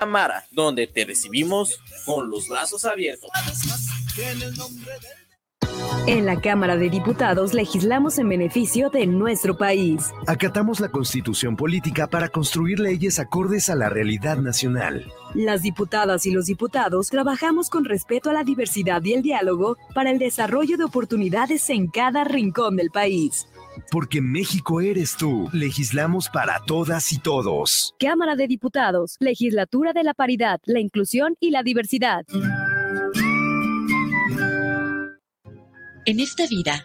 Cámara, donde te recibimos con los brazos abiertos. En la Cámara de Diputados legislamos en beneficio de nuestro país. Acatamos la constitución política para construir leyes acordes a la realidad nacional. Las diputadas y los diputados trabajamos con respeto a la diversidad y el diálogo para el desarrollo de oportunidades en cada rincón del país. Porque México eres tú. Legislamos para todas y todos. Cámara de Diputados, Legislatura de la Paridad, la Inclusión y la Diversidad. En esta vida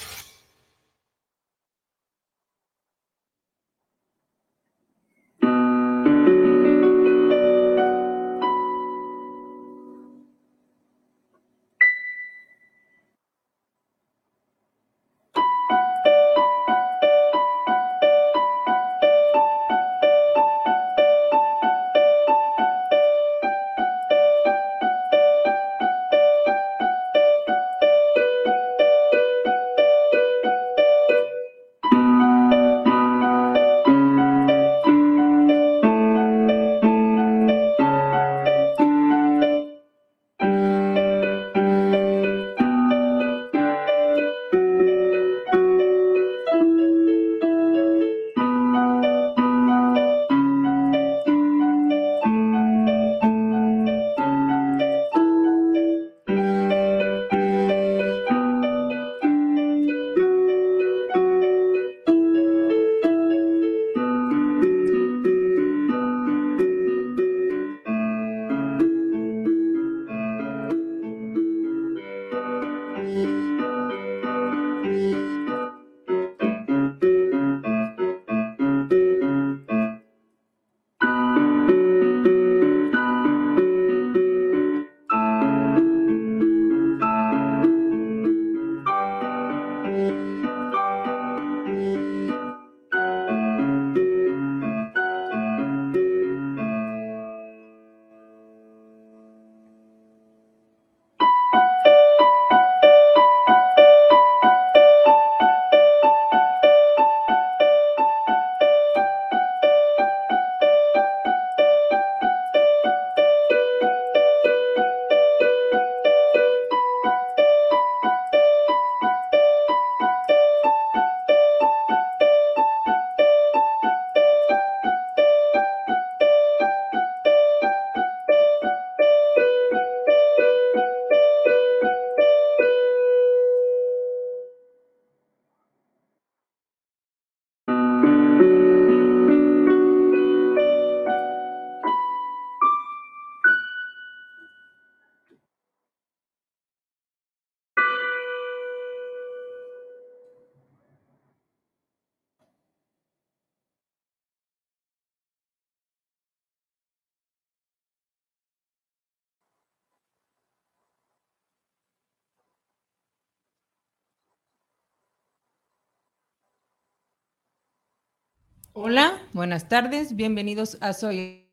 Hola, buenas tardes, bienvenidos a Soy.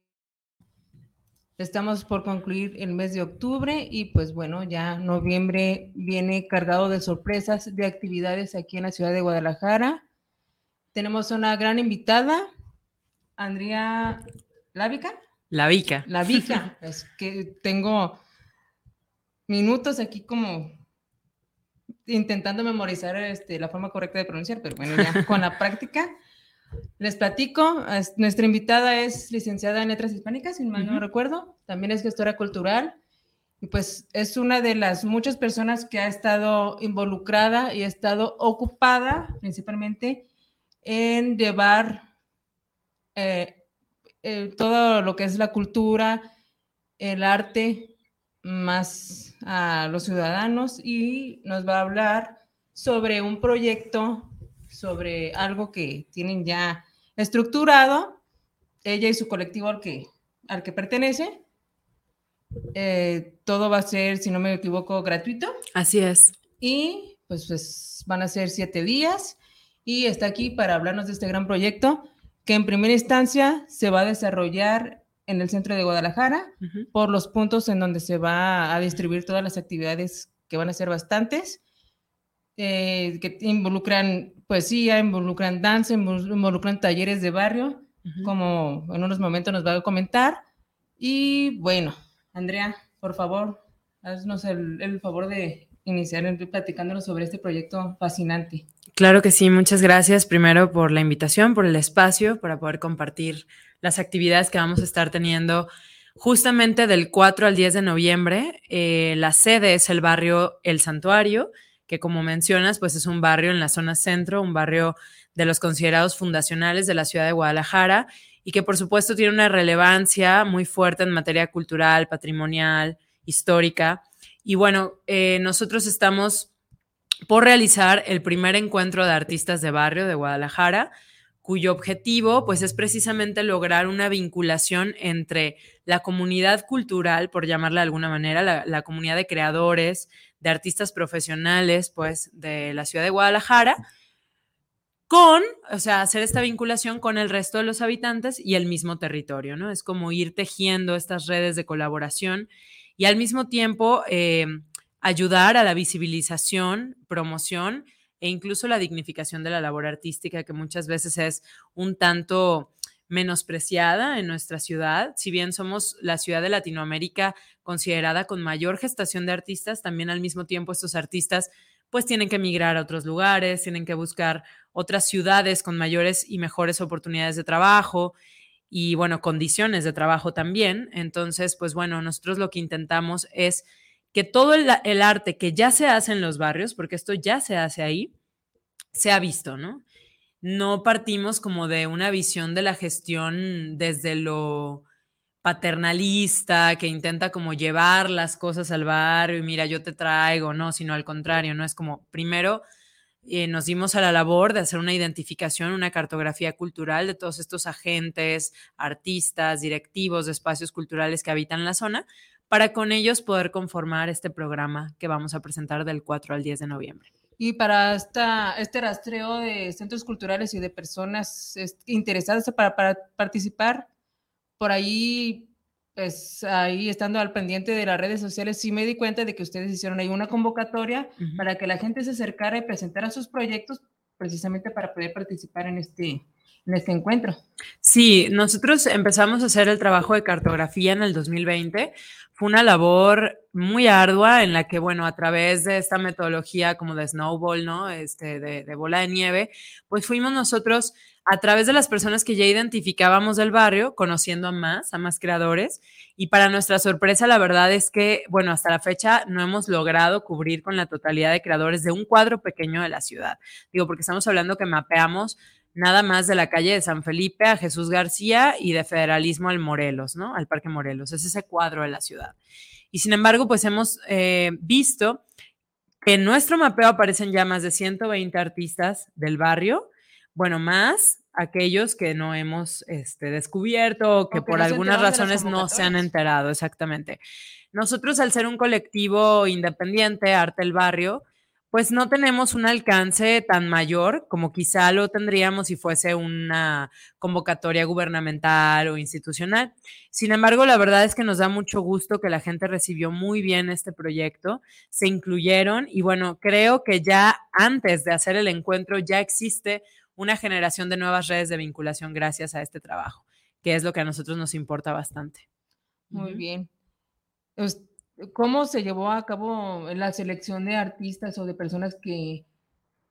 Estamos por concluir el mes de octubre y pues bueno, ya noviembre viene cargado de sorpresas, de actividades aquí en la ciudad de Guadalajara. Tenemos una gran invitada, Andrea Lávica. La Vica. La Vica, es que tengo minutos aquí como intentando memorizar este, la forma correcta de pronunciar, pero bueno, ya con la práctica. Les platico, nuestra invitada es licenciada en Letras Hispánicas, si mal no recuerdo, también es gestora cultural y pues es una de las muchas personas que ha estado involucrada y ha estado ocupada principalmente en llevar eh, eh, todo lo que es la cultura, el arte más a los ciudadanos y nos va a hablar sobre un proyecto, sobre algo que tienen ya estructurado, ella y su colectivo al que, al que pertenece. Eh, todo va a ser, si no me equivoco, gratuito. Así es. Y pues, pues van a ser siete días y está aquí para hablarnos de este gran proyecto que en primera instancia se va a desarrollar en el centro de Guadalajara por los puntos en donde se va a distribuir todas las actividades que van a ser bastantes, eh, que involucran poesía, involucran danza, involucran talleres de barrio, como en unos momentos nos va a comentar. Y bueno, Andrea, por favor, haznos el, el favor de iniciar platicándonos sobre este proyecto fascinante. Claro que sí, muchas gracias primero por la invitación, por el espacio, para poder compartir las actividades que vamos a estar teniendo justamente del 4 al 10 de noviembre. Eh, la sede es el barrio El Santuario, que como mencionas, pues es un barrio en la zona centro, un barrio de los considerados fundacionales de la ciudad de Guadalajara y que por supuesto tiene una relevancia muy fuerte en materia cultural, patrimonial, histórica. Y bueno, eh, nosotros estamos por realizar el primer encuentro de artistas de barrio de Guadalajara, cuyo objetivo pues es precisamente lograr una vinculación entre la comunidad cultural, por llamarla de alguna manera, la, la, comunidad de creadores, de artistas profesionales pues de la ciudad de Guadalajara, con, o sea, hacer esta vinculación con el resto de los habitantes y el mismo territorio, ¿no? Es como ir tejiendo estas redes de colaboración y al mismo tiempo eh, ayudar a la visibilización, promoción e incluso la dignificación de la labor artística, que muchas veces es un tanto menospreciada en nuestra ciudad. Si bien somos la ciudad de Latinoamérica considerada con mayor gestación de artistas, también al mismo tiempo estos artistas pues tienen que emigrar a otros lugares, tienen que buscar otras ciudades con mayores y mejores oportunidades de trabajo y bueno, condiciones de trabajo también. Entonces, pues bueno, nosotros lo que intentamos es que todo el, el, arte que ya se hace en los barrios, porque esto ya se hace ahí, se ha visto, ¿no? No partimos como de una visión de la gestión desde lo paternalista, que intenta como llevar las cosas al barrio y mira, yo te traigo, no, sino al contrario, no es como primero eh, nos dimos a la labor de hacer una identificación, una cartografía cultural de todos estos agentes, artistas, directivos de espacios culturales que habitan la zona, para con ellos poder conformar este programa que vamos a presentar del 4 al 10 de noviembre. Y para esta, este rastreo de centros culturales y de personas interesadas para, para participar, por ahí pues ahí estando al pendiente de las redes sociales, sí me di cuenta de que ustedes hicieron ahí una convocatoria uh -huh. para que la gente se acercara y presentara sus proyectos precisamente para poder participar en este, en este encuentro. Sí, nosotros empezamos a hacer el trabajo de cartografía en el 2020. Fue una labor muy ardua en la que, bueno, a través de esta metodología como de snowball, ¿no? Este, de, de bola de nieve, pues fuimos nosotros a través de las personas que ya identificábamos del barrio, conociendo a más, a más creadores. Y para nuestra sorpresa, la verdad es que, bueno, hasta la fecha no hemos logrado cubrir con la totalidad de creadores de un cuadro pequeño de la ciudad. Digo, porque estamos hablando que mapeamos nada más de la calle de San Felipe a Jesús García y de Federalismo al Morelos, ¿no? Al Parque Morelos. Es ese cuadro de la ciudad. Y sin embargo, pues hemos eh, visto que en nuestro mapeo aparecen ya más de 120 artistas del barrio bueno, más aquellos que no hemos este, descubierto o que por algunas razones no se han enterado, exactamente. Nosotros, al ser un colectivo independiente, Arte el Barrio, pues no tenemos un alcance tan mayor como quizá lo tendríamos si fuese una convocatoria gubernamental o institucional. Sin embargo, la verdad es que nos da mucho gusto que la gente recibió muy bien este proyecto, se incluyeron y bueno, creo que ya antes de hacer el encuentro ya existe una generación de nuevas redes de vinculación gracias a este trabajo, que es lo que a nosotros nos importa bastante. Muy uh -huh. bien. ¿Cómo se llevó a cabo la selección de artistas o de personas que,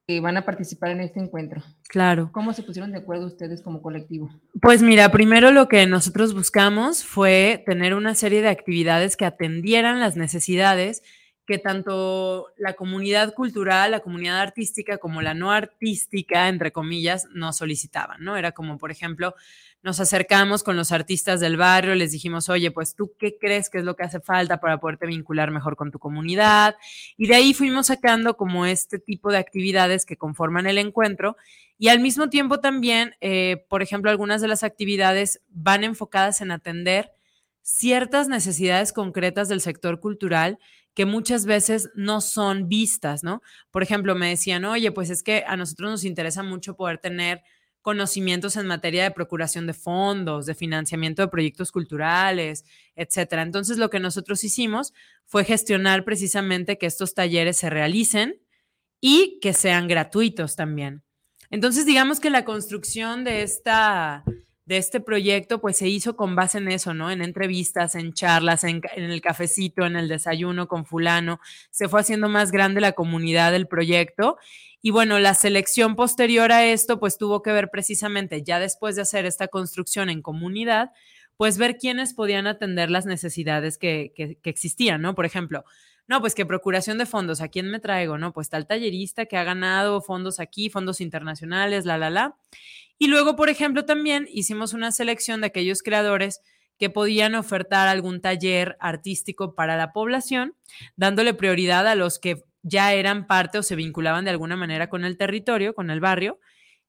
que, van a participar en este encuentro? Claro. ¿Cómo se pusieron de acuerdo ustedes como colectivo? Pues mira, primero lo que nosotros buscamos fue tener una serie de actividades que atendieran las necesidades que tanto la comunidad cultural, la comunidad artística como la no artística, entre comillas, nos solicitaban, ¿no? Era como, por ejemplo, nos acercamos con los artistas del barrio, les dijimos, oye, pues tú qué crees que es lo que hace falta para poderte vincular mejor con tu comunidad. Y de ahí fuimos sacando como este tipo de actividades que conforman el encuentro. Y al mismo tiempo también, eh, por ejemplo, algunas de las actividades van enfocadas en atender ciertas necesidades concretas del sector cultural que muchas veces no son vistas, ¿no? Por ejemplo, me decían, oye, pues es que a nosotros nos interesa mucho poder tener conocimientos en materia de procuración de fondos, de financiamiento de proyectos culturales, etcétera. Entonces, lo que nosotros hicimos fue gestionar precisamente que estos talleres se realicen y que sean gratuitos también. Entonces, digamos que la construcción de esta de este proyecto, pues se hizo con base en eso, ¿no? En entrevistas, en charlas, en, el cafecito, en el desayuno con fulano. Se fue haciendo más grande la comunidad del proyecto. Y bueno, la selección posterior a esto, pues tuvo que ver precisamente, ya después de hacer esta construcción en comunidad, pues ver quiénes podían atender las necesidades que, que, que existían, ¿no? Por ejemplo, no, pues que procuración de fondos, ¿a quién me traigo? No, pues tal tallerista que ha ganado fondos aquí, fondos internacionales, la, la, la. Y luego, por ejemplo, también hicimos una selección de aquellos creadores que podían ofertar algún taller artístico para la población, dándole prioridad a los que ya eran parte o se vinculaban de alguna manera con el territorio, con el barrio.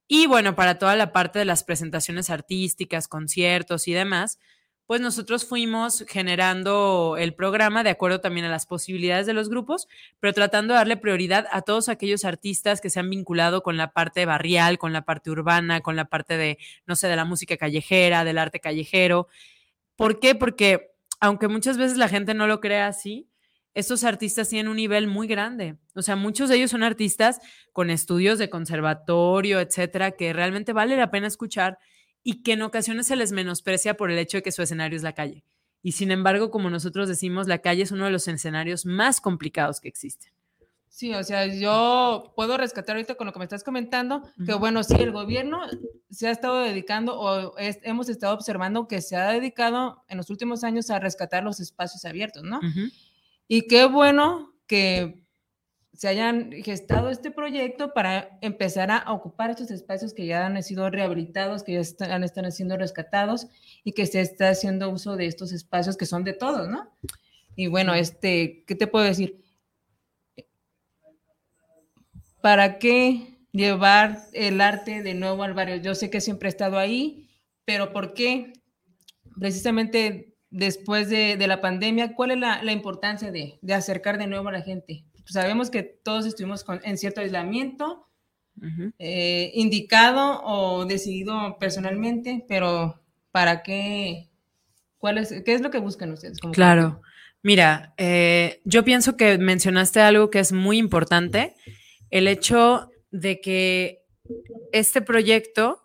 Y bueno, para toda la parte de las presentaciones artísticas, conciertos y demás, pues nosotros fuimos generando el programa de acuerdo también a las posibilidades de los grupos, pero tratando de darle prioridad a todos aquellos artistas que se han vinculado con la parte barrial, con la parte urbana, con la parte de, no sé, de la música callejera, del arte callejero. ¿Por qué? Porque aunque muchas veces la gente no lo crea así, estos artistas tienen un nivel muy grande. O sea, muchos de ellos son artistas con estudios de conservatorio, etcétera, que realmente vale la pena escuchar y que en ocasiones se les menosprecia por el hecho de que su escenario es la calle. Y sin embargo, como nosotros decimos, la calle es uno de los escenarios más complicados que existen. Sí, o sea, yo puedo rescatar ahorita con lo que me estás comentando, que bueno, sí, el gobierno se ha estado dedicando o hemos estado observando que se ha dedicado en los últimos años a rescatar los espacios abiertos, ¿no? Y qué bueno que se hayan gestado este proyecto para empezar a ocupar estos espacios que ya han sido rehabilitados, que ya están, están siendo rescatados y que se está haciendo uso de estos espacios que son de todos, ¿no? Y bueno, este, ¿qué te puedo decir? ¿Para qué llevar el arte de nuevo al barrio? Yo sé que siempre he estado ahí, pero ¿por qué? Precisamente después de, la pandemia, ¿cuál es la, importancia de, de acercar de nuevo a la gente? Pues, sabemos que todos estuvimos en cierto aislamiento, eh, indicado o decidido personalmente, pero ¿para qué? ¿Cuál es, ¿Qué es lo que buscan ustedes? claro. Mira, eh, yo pienso que mencionaste algo que es muy importante, el hecho de que este proyecto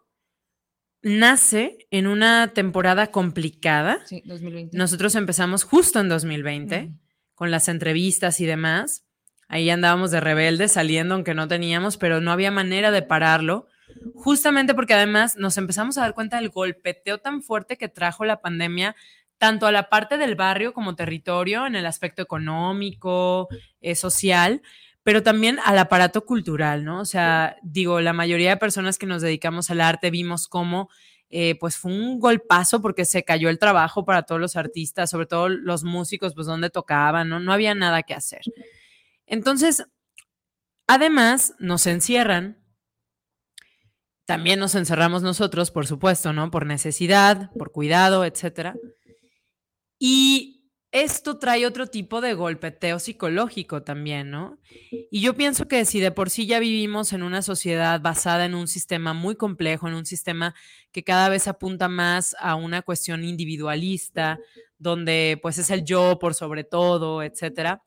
nace en una temporada complicada. Sí, 2020. Nosotros empezamos justo en 2020 con las entrevistas y demás. Ahí andábamos de rebeldes saliendo, aunque no teníamos, pero no había manera de pararlo, justamente porque además nos empezamos a dar cuenta del golpeteo tan fuerte que trajo la pandemia, tanto a la parte del barrio como territorio, en el aspecto económico, eh, social, pero también al aparato cultural, ¿no? O sea, digo, la mayoría de personas que nos dedicamos al arte vimos cómo eh, pues fue un golpazo porque se cayó el trabajo para todos los artistas, sobre todo los músicos, pues donde tocaban, ¿no? No había nada que hacer. Entonces, además, nos encierran. También nos encerramos nosotros, por supuesto, ¿no? Por necesidad, por cuidado, etcétera. Y esto trae otro tipo de golpeteo psicológico también, ¿no? Y yo pienso que si de por sí ya vivimos en una sociedad basada en un sistema muy complejo, en un sistema que cada vez apunta más a una cuestión individualista, donde pues es el yo por sobre todo, etcétera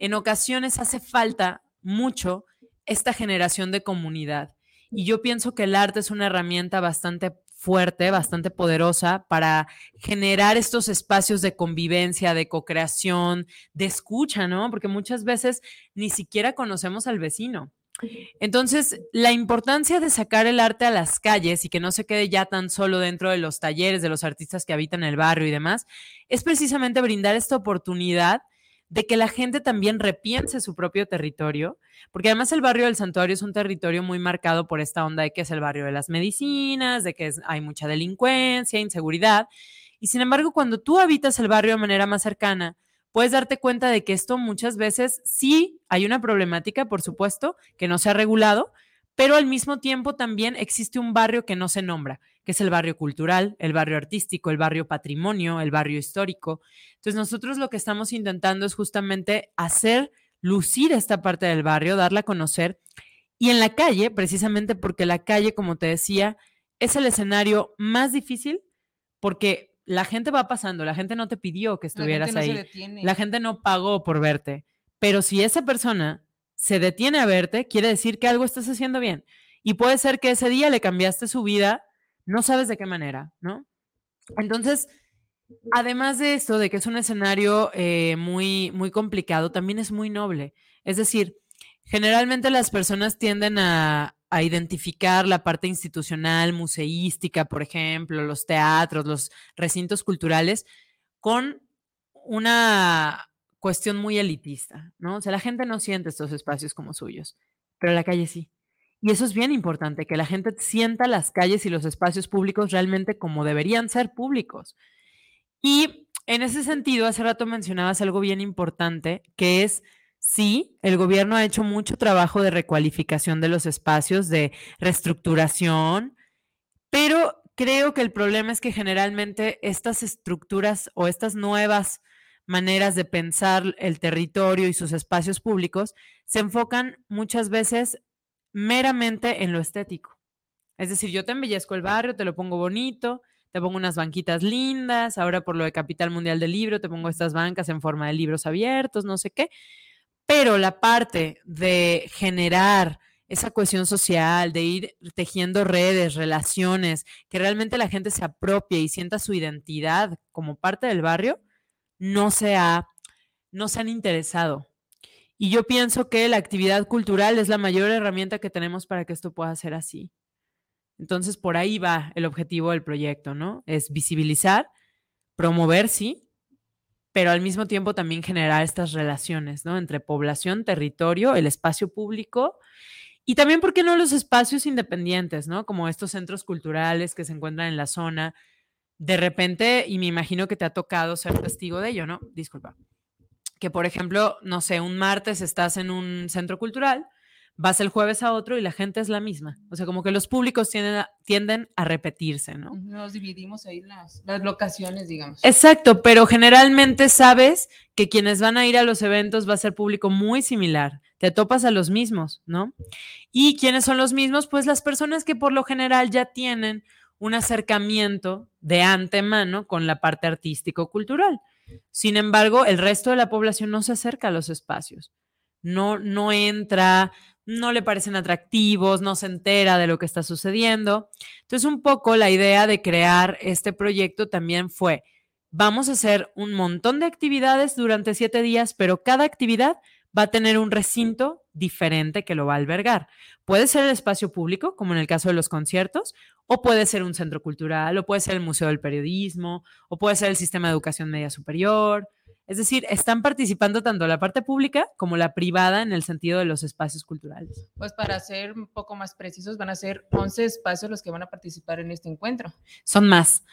en ocasiones hace falta mucho esta generación de comunidad. Y yo pienso que el arte es una herramienta bastante fuerte, bastante poderosa para generar estos espacios de convivencia, de co-creación, de escucha, ¿no? Porque muchas veces ni siquiera conocemos al vecino. Entonces, la importancia de sacar el arte a las calles y que no se quede ya tan solo dentro de los talleres de los artistas que habitan el barrio y demás, es precisamente brindar esta oportunidad de que la gente también repiense su propio territorio, porque además el barrio del santuario es un territorio muy marcado por esta onda de que es el barrio de las medicinas, de que hay mucha delincuencia, inseguridad, y sin embargo cuando tú habitas el barrio de manera más cercana, puedes darte cuenta de que esto muchas veces sí hay una problemática, por supuesto, que no se ha regulado, pero al mismo tiempo también existe un barrio que no se nombra, que es el barrio cultural, el barrio artístico, el barrio patrimonio, el barrio histórico. Entonces nosotros lo que estamos intentando es justamente hacer lucir esta parte del barrio, darla a conocer. Y en la calle, precisamente porque la calle, como te decía, es el escenario más difícil porque la gente va pasando, la gente no te pidió que estuvieras ahí, la gente no pagó por verte, pero si esa persona se detiene a verte, quiere decir que algo estás haciendo bien. Y puede ser que ese día le cambiaste su vida, no sabes de qué manera, ¿no? Entonces, además de esto, de que es un escenario eh, muy, muy complicado, también es muy noble. Es decir, generalmente las personas tienden a, a identificar la parte institucional, museística, por ejemplo, los teatros, los recintos culturales, con una cuestión muy elitista, ¿no? O sea, la gente no siente estos espacios como suyos, pero la calle sí. Y eso es bien importante, que la gente sienta las calles y los espacios públicos realmente como deberían ser públicos. Y en ese sentido, hace rato mencionabas algo bien importante, que es, sí, el gobierno ha hecho mucho trabajo de recualificación de los espacios, de reestructuración, pero creo que el problema es que generalmente estas estructuras o estas nuevas maneras de pensar el territorio y sus espacios públicos se enfocan muchas veces meramente en lo estético. Es decir, yo te embellezco el barrio, te lo pongo bonito, te pongo unas banquitas lindas, ahora por lo de Capital Mundial del Libro te pongo estas bancas en forma de libros abiertos, no sé qué, pero la parte de generar esa cohesión social, de ir tejiendo redes, relaciones, que realmente la gente se apropie y sienta su identidad como parte del barrio, no se, no se han interesado. Y yo pienso que la actividad cultural es la mayor herramienta que tenemos para que esto pueda ser así. Entonces, por ahí va el objetivo del proyecto, ¿no? Es visibilizar, promover, sí, pero al mismo tiempo también generar estas relaciones, ¿no? Entre población, territorio, el espacio público y también, ¿por qué no los espacios independientes, ¿no? Como estos centros culturales que se encuentran en la zona, de repente, y me imagino que te ha tocado ser testigo de ello, ¿no? Disculpa. Que por ejemplo, no sé, un martes estás en un centro cultural, vas el jueves a otro y la gente es la misma. O sea, como que los públicos tienden a, tienden a repetirse, ¿no? Nos dividimos ahí las, las locaciones, digamos. Exacto, pero generalmente sabes que quienes van a ir a los eventos va a ser público muy similar. Te topas a los mismos, ¿no? ¿Y quiénes son los mismos? Pues las personas que por lo general ya tienen un acercamiento de antemano con la parte artístico-cultural. Sin embargo, el resto de la población no se acerca a los espacios, no, no entra, no le parecen atractivos, no se entera de lo que está sucediendo. Entonces, un poco la idea de crear este proyecto también fue, vamos a hacer un montón de actividades durante siete días, pero cada actividad va a tener un recinto diferente que lo va a albergar. Puede ser el espacio público, como en el caso de los conciertos, o puede ser un centro cultural, o puede ser el Museo del Periodismo, o puede ser el Sistema de Educación Media Superior. Es decir, están participando tanto la parte pública como la privada en el sentido de los espacios culturales. Pues para ser un poco más precisos, van a ser 11 espacios los que van a participar en este encuentro. Son más.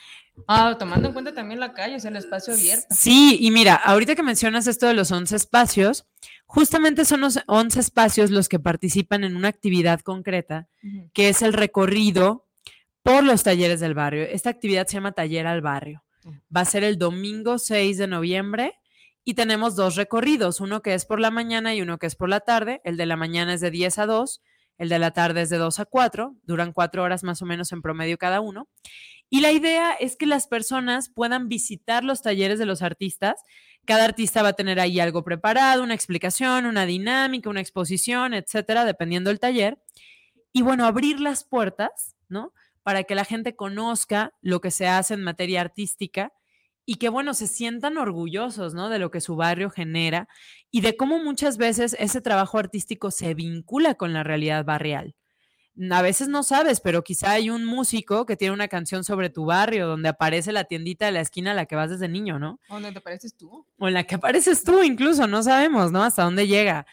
Ah, tomando en cuenta también la calle, o sea, el espacio abierto. Sí, y mira, ahorita que mencionas esto de los 11 espacios, justamente son los 11 espacios los que participan en una actividad concreta, que es el recorrido por los talleres del barrio. Esta actividad se llama Taller al Barrio. Va a ser el domingo 6 de noviembre y tenemos dos recorridos, uno que es por la mañana y uno que es por la tarde. El de la mañana es de 10 a 2, el de la tarde es de 2 a 4, duran cuatro horas más o menos en promedio cada uno. Y la idea es que las personas puedan visitar los talleres de los artistas. Cada artista va a tener ahí algo preparado, una explicación, una dinámica, una exposición, etcétera, dependiendo del taller. Y bueno, abrir las puertas, ¿no? Para que la gente conozca lo que se hace en materia artística y que, bueno, se sientan orgullosos, ¿no? De lo que su barrio genera y de cómo muchas veces ese trabajo artístico se vincula con la realidad barrial. a veces no sabes, pero quizá hay un músico que tiene una canción sobre tu barrio donde aparece la tiendita de la esquina a la que vas desde niño, ¿no? ¿O donde te apareces tú? O en la que apareces tú incluso, no sabemos, ¿no? Hasta dónde llega.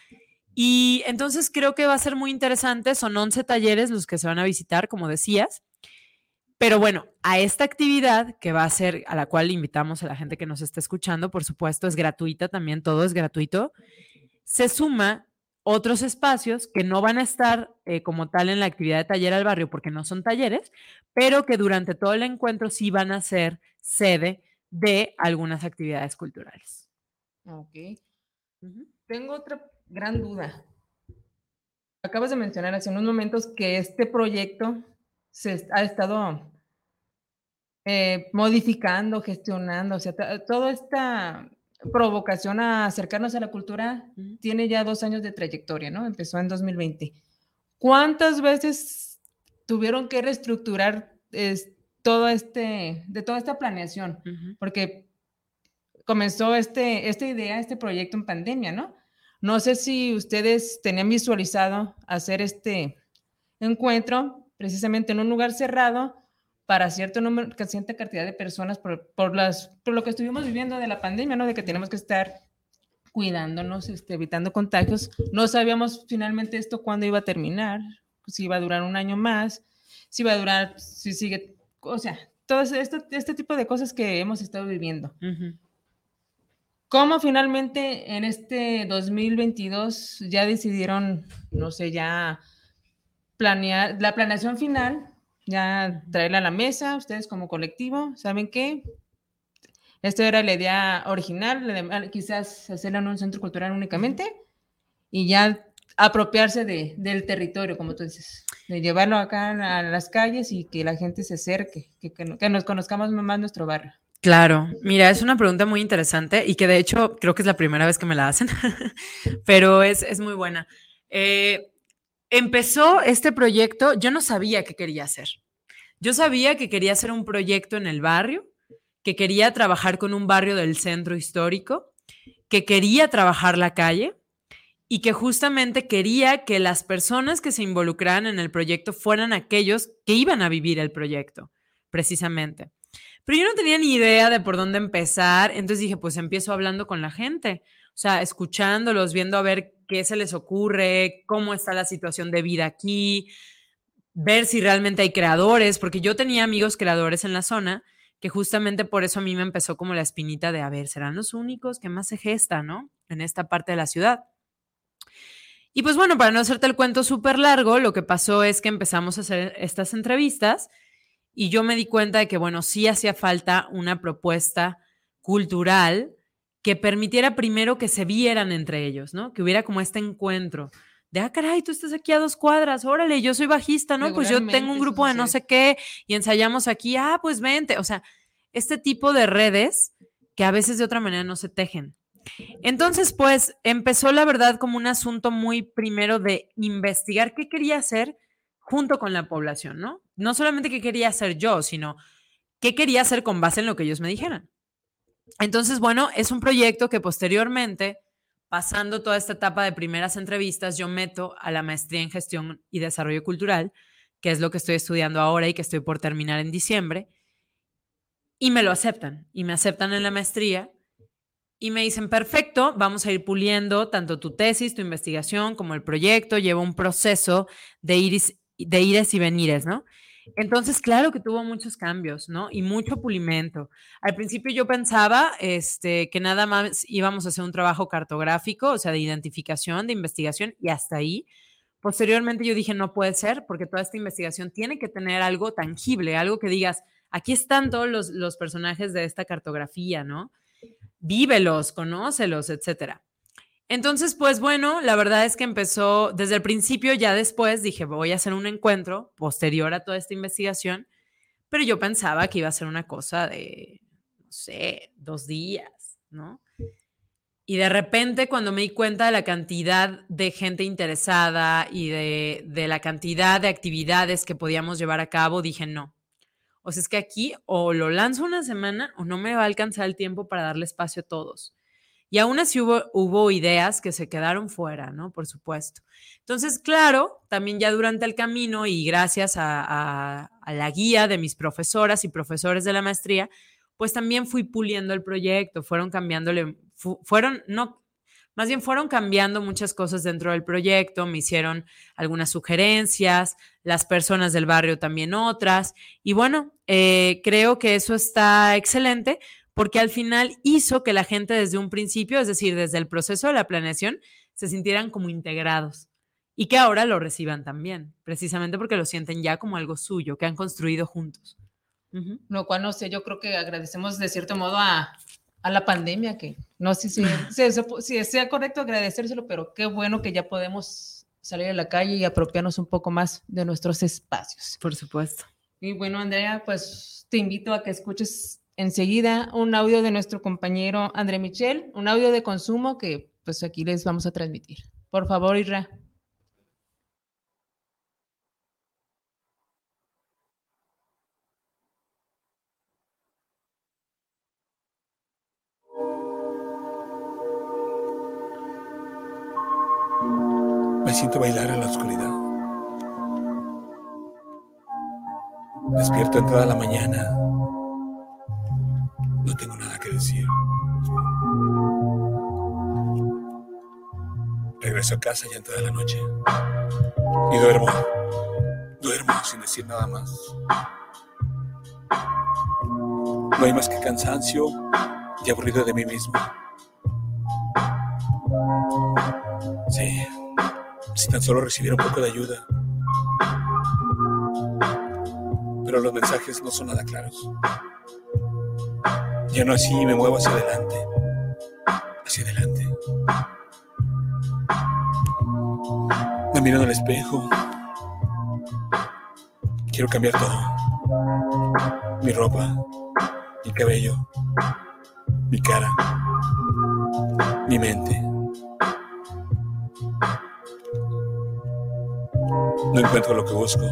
Y entonces creo que va a ser muy interesante, son 11 talleres los que se van a visitar, como decías. Pero bueno, a esta actividad que va a ser, a la cual invitamos a la gente que nos está escuchando, por supuesto, es gratuita también, todo es gratuito, se suma otros espacios que no van a estar eh, como tal en la actividad de taller al barrio porque no son talleres, pero que durante todo el encuentro sí van a ser sede de algunas actividades culturales. Ok. Tengo otra gran duda. Acabas de mencionar hace unos momentos que este proyecto se ha estado eh, modificando, gestionando, o sea, toda esta provocación a acercarnos a la cultura tiene ya dos años de trayectoria, ¿no? Empezó en 2020. ¿Cuántas veces tuvieron que reestructurar todo este, de toda esta planeación? Porque comenzó este, esta idea, este proyecto en pandemia, ¿no? No sé si ustedes tenían visualizado hacer este encuentro precisamente en un lugar cerrado para cierto número, cierta cantidad de personas por, por, las, por lo que estuvimos viviendo de la pandemia, ¿no? De que tenemos que estar cuidándonos, este, evitando contagios. No sabíamos finalmente esto cuándo iba a terminar, si iba a durar un año más, si iba a durar, si sigue, o sea, todo este, este tipo de cosas que hemos estado viviendo. ¿Cómo finalmente en este 2022 ya decidieron, no sé, ya planear, la planeación final ya traerla a la mesa, ustedes como colectivo, ¿saben qué? Esto era la idea original, quizás hacerla en un centro cultural únicamente y ya apropiarse de, del territorio, como tú dices, de llevarlo acá a las calles y que la gente se acerque, que, que, nos conozcamos más nuestro barrio. Claro, mira, es una pregunta muy interesante y que de hecho creo que es la primera vez que me la hacen, pero es, es muy buena. Eh, empezó este proyecto, yo no sabía qué quería hacer. Yo sabía que quería hacer un proyecto en el barrio, que quería trabajar con un barrio del centro histórico, que quería trabajar la calle y que justamente quería que las personas que se involucraran en el proyecto fueran aquellos que iban a vivir el proyecto, precisamente. Pero yo no tenía ni idea de por dónde empezar, entonces dije, pues empiezo hablando con la gente, o sea, escuchándolos, viendo a ver qué se les ocurre, cómo está la situación de vida aquí, ver si realmente hay creadores, porque yo tenía amigos creadores en la zona, que justamente por eso a mí me empezó como la espinita de, a ver, serán los únicos que más se gesta, ¿no? En esta parte de la ciudad. Y pues bueno, para no hacerte el cuento súper largo, lo que pasó es que empezamos a hacer estas entrevistas y yo me di cuenta de que, bueno, sí hacía falta una propuesta cultural que permitiera primero que se vieran entre ellos, ¿no? Que hubiera como este encuentro de, ah, caray, tú estás aquí a dos cuadras, órale, yo soy bajista, ¿no? Pues yo tengo un grupo de no sé qué y ensayamos aquí, ah, pues vente, o sea, este tipo de redes que a veces de otra manera no se tejen. Entonces, pues empezó la verdad como un asunto muy primero de investigar qué quería hacer junto con la población, ¿no? No solamente qué quería hacer yo, sino qué quería hacer con base en lo que ellos me dijeran. Entonces, bueno, es un proyecto que posteriormente, pasando toda esta etapa de primeras entrevistas, yo meto a la maestría en gestión y desarrollo cultural, que es lo que estoy estudiando ahora y que estoy por terminar en diciembre, y me lo aceptan, y me aceptan en la maestría, y me dicen, perfecto, vamos a ir puliendo tanto tu tesis, tu investigación, como el proyecto, lleva un proceso de iris, de ires y venires, ¿no? Entonces, claro que tuvo muchos cambios, ¿no? Y mucho pulimento. Al principio yo pensaba este, que nada más íbamos a hacer un trabajo cartográfico, o sea, de identificación, de investigación, y hasta ahí. Posteriormente yo dije, no puede ser, porque toda esta investigación tiene que tener algo tangible, algo que digas, aquí están todos los, los personajes de esta cartografía, ¿no? Vívelos, conócelos, etcétera. Entonces, pues bueno, la verdad es que empezó desde el principio, ya después dije, voy a hacer un encuentro posterior a toda esta investigación, pero yo pensaba que iba a ser una cosa de, no sé, dos días, ¿no? Y de repente, cuando me di cuenta de la cantidad de gente interesada y de, la cantidad de actividades que podíamos llevar a cabo, dije, no. O sea, es que aquí o lo lanzo una semana o no me va a alcanzar el tiempo para darle espacio a todos. Y aún así hubo, ideas que se quedaron fuera, ¿no? Por supuesto. Entonces, claro, también ya durante el camino y gracias a, a la guía de mis profesoras y profesores de la maestría, pues también fui puliendo el proyecto, fueron cambiándole, fueron, no, más bien fueron cambiando muchas cosas dentro del proyecto, me hicieron algunas sugerencias, las personas del barrio también otras, y bueno, eh, creo que eso está excelente porque al final hizo que la gente desde un principio, es decir, desde el proceso de la planeación, se sintieran como integrados y que ahora lo reciban también, precisamente porque lo sienten ya como algo suyo, que han construido juntos. Lo cual, no sé, yo creo que agradecemos de cierto modo a, a la pandemia, que no sé si, si, sea correcto agradecérselo, pero qué bueno que ya podemos salir a la calle y apropiarnos un poco más de nuestros espacios. Por supuesto. Y bueno, Andrea, pues te invito a que escuches enseguida un audio de nuestro compañero André Michel, un audio de consumo que pues aquí les vamos a transmitir. Por favor, Irra. siento bailar en la oscuridad. Despierto entrada la mañana. No tengo nada que decir. Regreso a casa ya entrada la noche. Y duermo. Duermo sin decir nada más. No hay más que cansancio y aburrido de mí mismo. Sí si tan solo recibiera un poco de ayuda. Pero los mensajes no son nada claros. Ya no así me muevo hacia adelante. Hacia adelante. Me miro en el espejo. Quiero cambiar todo. Mi ropa, mi cabello, mi cara, mi mente. No encuentro lo que busco,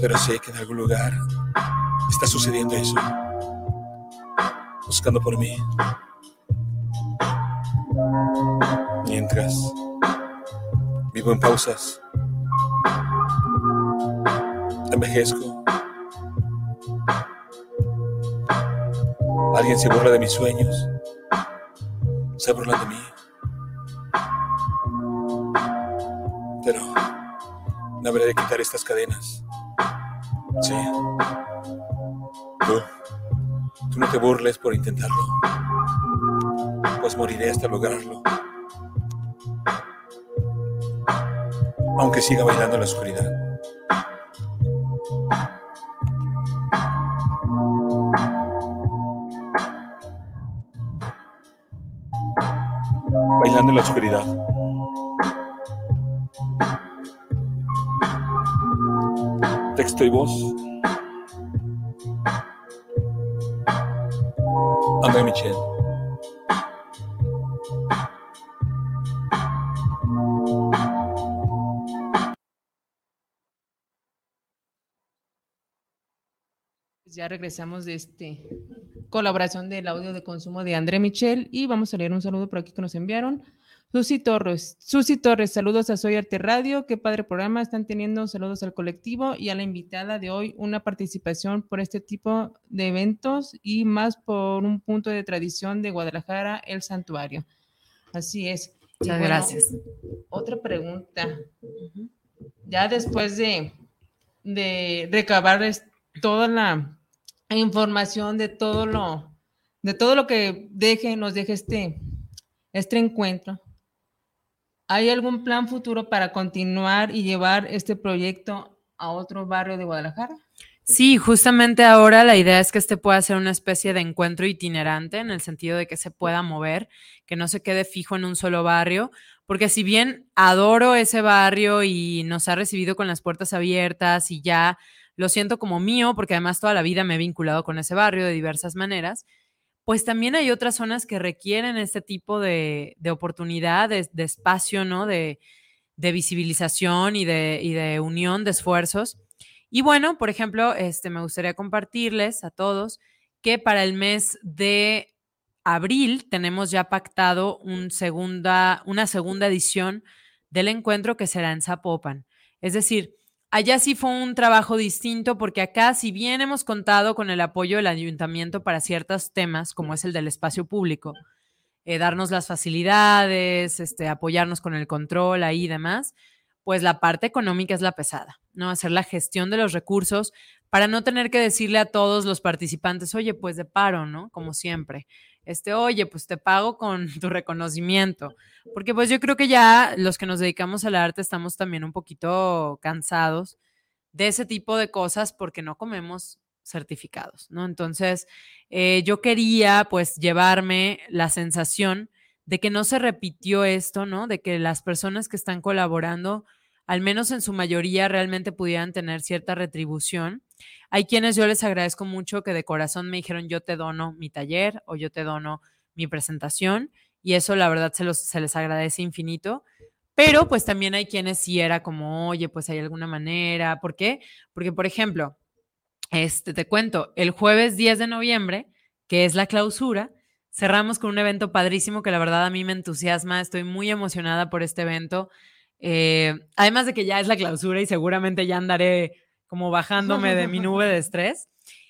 pero sé que en algún lugar está sucediendo eso, buscando por mí. Mientras vivo en pausas, envejezco. Alguien se burla de mis sueños, se burla de mí. habré de quitar estas cadenas. Sí. Tú, tú no te burles por intentarlo, pues moriré hasta lograrlo. Aunque siga bailando en la oscuridad. Bailando en la oscuridad. texto y voz. André Michel. Ya regresamos de este colaboración del audio de consumo de André Michel y vamos a leer un saludo por aquí que nos enviaron. Susi Torres, Susi Torres, saludos a Soy Arte Radio, qué padre programa están teniendo, saludos al colectivo y a la invitada de hoy, una participación por este tipo de eventos y más por un punto de tradición de Guadalajara, el santuario. Así es. Muchas gracias. Otra pregunta. Ya después de, de recabar toda la información de todo lo, de todo lo que deje, nos deje este, este encuentro, ¿Hay algún plan futuro para continuar y llevar este proyecto a otro barrio de Guadalajara? Sí, justamente ahora la idea es que este pueda ser una especie de encuentro itinerante en el sentido de que se pueda mover, que no se quede fijo en un solo barrio, porque si bien adoro ese barrio y nos ha recibido con las puertas abiertas y ya lo siento como mío, porque además toda la vida me he vinculado con ese barrio de diversas maneras, pues también hay otras zonas que requieren este tipo de, de oportunidad, de, espacio, ¿no? De, visibilización y de, unión de esfuerzos. Y bueno, por ejemplo, este, me gustaría compartirles a todos que para el mes de abril tenemos ya pactado una segunda edición del encuentro que será en Zapopan. Es decir, allá sí fue un trabajo distinto porque acá, si bien hemos contado con el apoyo del ayuntamiento para ciertos temas, como es el del espacio público, eh, darnos las facilidades, este, apoyarnos con el control ahí y demás, pues la parte económica es la pesada, ¿no? Hacer la gestión de los recursos para no tener que decirle a todos los participantes, oye, pues de paro, ¿no? Como siempre. Este, oye, pues te pago con tu reconocimiento. Porque pues yo creo que ya los que nos dedicamos al arte estamos también un poquito cansados de ese tipo de cosas porque no comemos certificados, ¿no? Entonces, eh, yo quería pues llevarme la sensación de que no se repitió esto, ¿no? De que las personas que están colaborando, al menos en su mayoría, realmente pudieran tener cierta retribución. Hay quienes yo les agradezco mucho que de corazón me dijeron yo te dono mi taller o yo te dono mi presentación y eso la verdad se, los, se les agradece infinito. Pero pues también hay quienes sí era como, oye, pues hay alguna manera. ¿Por qué? Porque, por ejemplo, este, te cuento, el jueves 10 de noviembre, que es la clausura, cerramos con un evento padrísimo que la verdad a mí me entusiasma. Estoy muy emocionada por este evento. Eh, además de que ya es la clausura y seguramente ya andaré como bajándome de mi nube de estrés.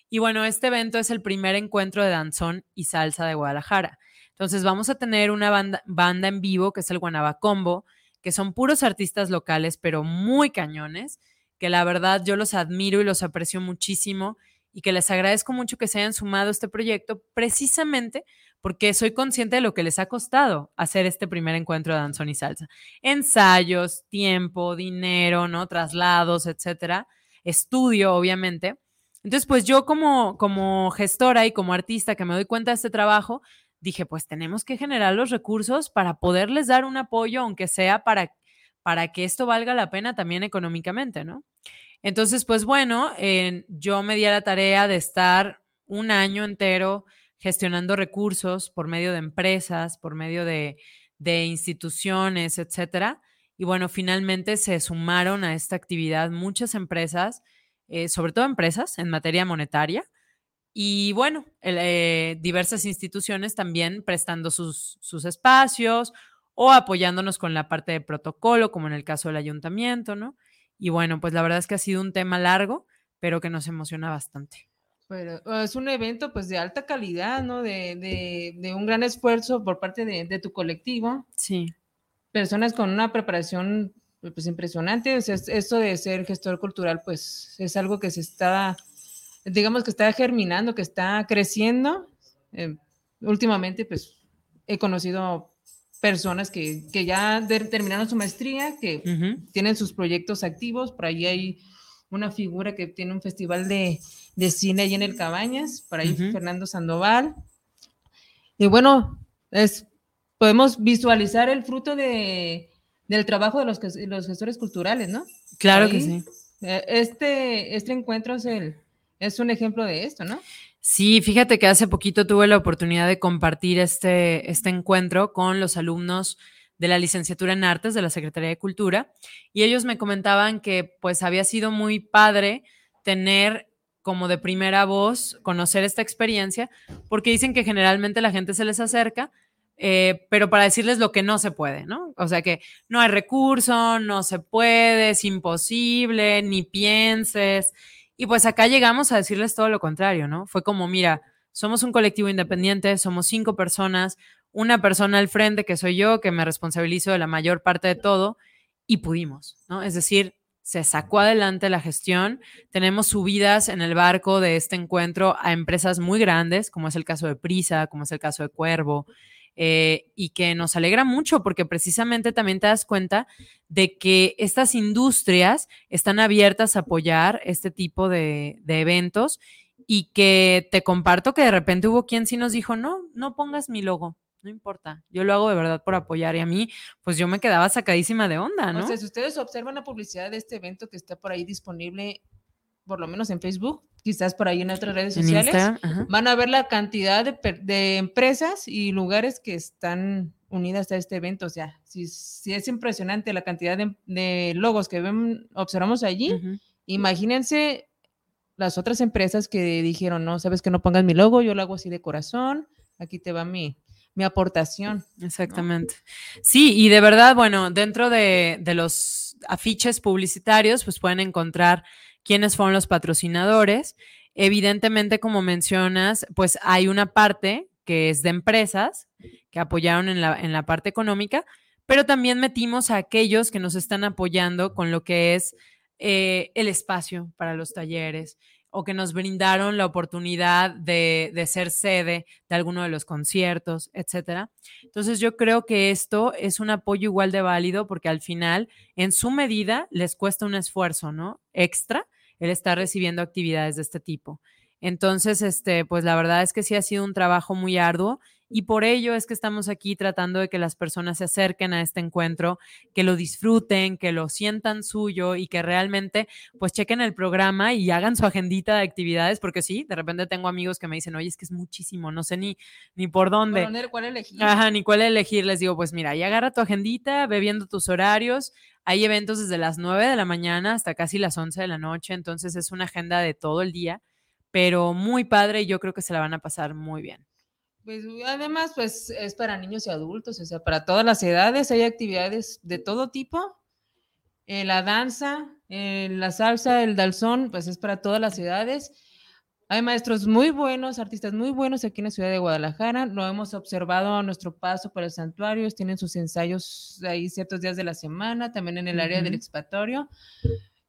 Y bueno, este evento es el primer encuentro de danzón y salsa de Guadalajara. Entonces vamos a tener una banda, banda en vivo que es el Guanabacombo, que son puros artistas locales, pero muy cañones que la verdad yo los admiro y los aprecio muchísimo y que les agradezco mucho que se hayan sumado a este proyecto precisamente porque soy consciente de lo que les ha costado hacer este primer encuentro de danzón y salsa. Ensayos, tiempo, dinero, ¿no? Traslados, etcétera. Estudio, obviamente. Entonces, pues yo como, como gestora y como artista que me doy cuenta de este trabajo, dije, pues tenemos que generar los recursos para poderles dar un apoyo, aunque sea para para que esto valga la pena también económicamente, ¿no? Entonces, pues bueno, yo me di a la tarea de estar un año entero gestionando recursos por medio de empresas, por medio de, instituciones, etcétera. Y bueno, finalmente se sumaron a esta actividad muchas empresas, eh, sobre todo empresas en materia monetaria, y bueno, eh, diversas instituciones también prestando sus, sus espacios o apoyándonos con la parte de protocolo, como en el caso del ayuntamiento, ¿no? Y bueno, pues la verdad es que ha sido un tema largo, pero que nos emociona bastante. Pero es un evento pues de alta calidad, ¿no? De, de, un gran esfuerzo por parte de, de, tu colectivo. Sí. Personas con una preparación pues impresionante. O sea, esto de ser gestor cultural pues es algo que se está, digamos que está germinando, que está creciendo. Eh, últimamente pues he conocido personas que, que ya terminaron su maestría, que tienen sus proyectos activos. Por ahí hay una figura que tiene un festival de, de cine ahí en el Cabañas, por ahí Fernando Sandoval. Y bueno, es, podemos visualizar el fruto de, del trabajo de los, los gestores culturales, ¿no? Claro que sí. Eh, este, este encuentro es, el, es un ejemplo de esto, ¿no? Sí, fíjate que hace poquito tuve la oportunidad de compartir este, este encuentro con los alumnos de la licenciatura en artes de la Secretaría de Cultura y ellos me comentaban que pues había sido muy padre tener como de primera voz conocer esta experiencia porque dicen que generalmente la gente se les acerca eh, pero para decirles lo que no se puede, ¿no? O sea que no hay recurso, no se puede, es imposible, ni pienses. Y pues acá llegamos a decirles todo lo contrario, ¿no? Fue como, mira, somos un colectivo independiente, somos cinco personas, una persona al frente que soy yo, que me responsabilizo de la mayor parte de todo, y pudimos, ¿no? Es decir, se sacó adelante la gestión, tenemos subidas en el barco de este encuentro a empresas muy grandes, como es el caso de Prisa, como es el caso de Cuervo, eh, y que nos alegra mucho porque precisamente también te das cuenta de que estas industrias están abiertas a apoyar este tipo de, eventos y que te comparto que de repente hubo quien sí nos dijo, no, no pongas mi logo, no importa, yo lo hago de verdad por apoyar y a mí, pues yo me quedaba sacadísima de onda, ¿no? O sea, si ustedes observan la publicidad de este evento que está por ahí disponible, por lo menos en Facebook, quizás por ahí en otras redes sociales, van a ver la cantidad de, empresas y lugares que están unidas a este evento. O sea, si, si es impresionante la cantidad de, logos que ven, observamos allí, imagínense las otras empresas que dijeron, no, sabes que no pongas mi logo, yo lo hago así de corazón, aquí te va mi, mi aportación. Exactamente. Sí, y de verdad, bueno, dentro de, de los afiches publicitarios, pues pueden encontrar quiénes fueron los patrocinadores. Evidentemente, como mencionas, pues hay una parte que es de empresas que apoyaron en la, en la parte económica, pero también metimos a aquellos que nos están apoyando con lo que es eh, el espacio para los talleres o que nos brindaron la oportunidad de, de, ser sede de alguno de los conciertos, etcétera. Entonces yo creo que esto es un apoyo igual de válido porque al final, en su medida, les cuesta un esfuerzo, ¿no? Extra el estar recibiendo actividades de este tipo. Entonces, este, pues la verdad es que sí ha sido un trabajo muy arduo y por ello es que estamos aquí tratando de que las personas se acerquen a este encuentro, que lo disfruten, que lo sientan suyo y que realmente pues chequen el programa y hagan su agendita de actividades, porque sí, de repente tengo amigos que me dicen, oye, es que es muchísimo, no sé ni, ni por dónde. Poner cuál elegir. Ajá, ni cuál elegir. Les digo, pues mira, y agarra tu agendita, ve viendo tus horarios. Hay eventos desde las 9 de la mañana hasta casi las 11 de la noche, entonces es una agenda de todo el día, pero muy padre y yo creo que se la van a pasar muy bien. Pues además, pues es para niños y adultos, o sea, para todas las edades hay actividades de todo tipo. Eh, la danza, eh, la salsa, el dalzón, pues es para todas las edades. Hay maestros muy buenos, artistas muy buenos aquí en la ciudad de Guadalajara. Lo hemos observado a nuestro paso por el santuario. Tienen sus ensayos ahí ciertos días de la semana, también en el área uh -huh. del expatorio.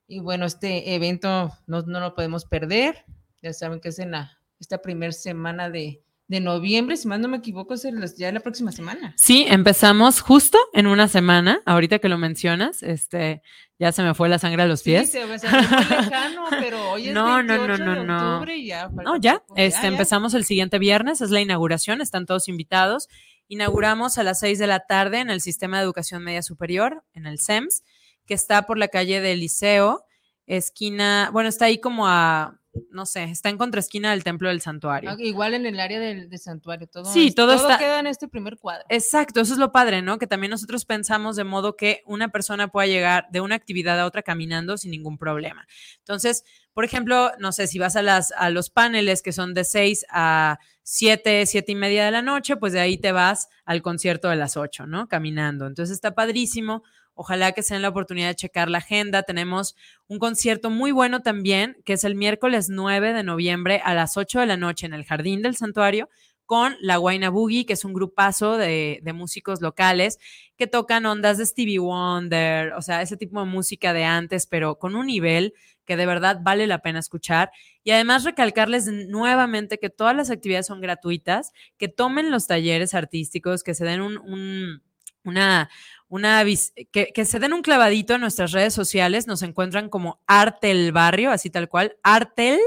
Y bueno, este evento no, no, lo podemos perder. Ya saben que es en la, esta primera semana de, de noviembre, si más no me equivoco, es el, ya la próxima semana. Sí, empezamos justo en una semana, ahorita que lo mencionas, este, ya se me fue la sangre a los pies. Sí, se me fue lejano, pero hoy es no, 28 no, no, de no, octubre y ya. No, ya, este, empezamos el siguiente viernes, es la inauguración, están todos invitados. Inauguramos a las 6 de la tarde en el Sistema de Educación Media Superior, en el SEMS, que está por la calle del Liceo, esquina, bueno, está ahí como a no sé, está en contraesquina del Templo del Santuario. Igual en el área del, del santuario, todo, Sí, es- todo está- queda en este primer cuadro. Exacto, eso es lo padre, ¿no? Que también nosotros pensamos de modo que una persona pueda llegar de una actividad a otra caminando sin ningún problema. Entonces, por ejemplo, no sé, si vas a, las, a los paneles que son de 6 a 7, 7 y media de la noche, pues de ahí te vas al concierto de las 8, ¿no? Caminando. Entonces está padrísimo. Ojalá que se den la oportunidad de checar la agenda. Tenemos un concierto muy bueno también, que es el miércoles 9 de noviembre a las 8 de la noche en el Jardín del Santuario con La Guaina Boogie, que es un grupazo de, músicos locales que tocan ondas de Stevie Wonder, o sea, ese tipo de música de antes, pero con un nivel que de verdad vale la pena escuchar. Y además recalcarles nuevamente que todas las actividades son gratuitas, que tomen los talleres artísticos, que se den un- una, una vis- que, que se den un clavadito en nuestras redes sociales, nos encuentran como Artel Barrio, así tal cual, Artel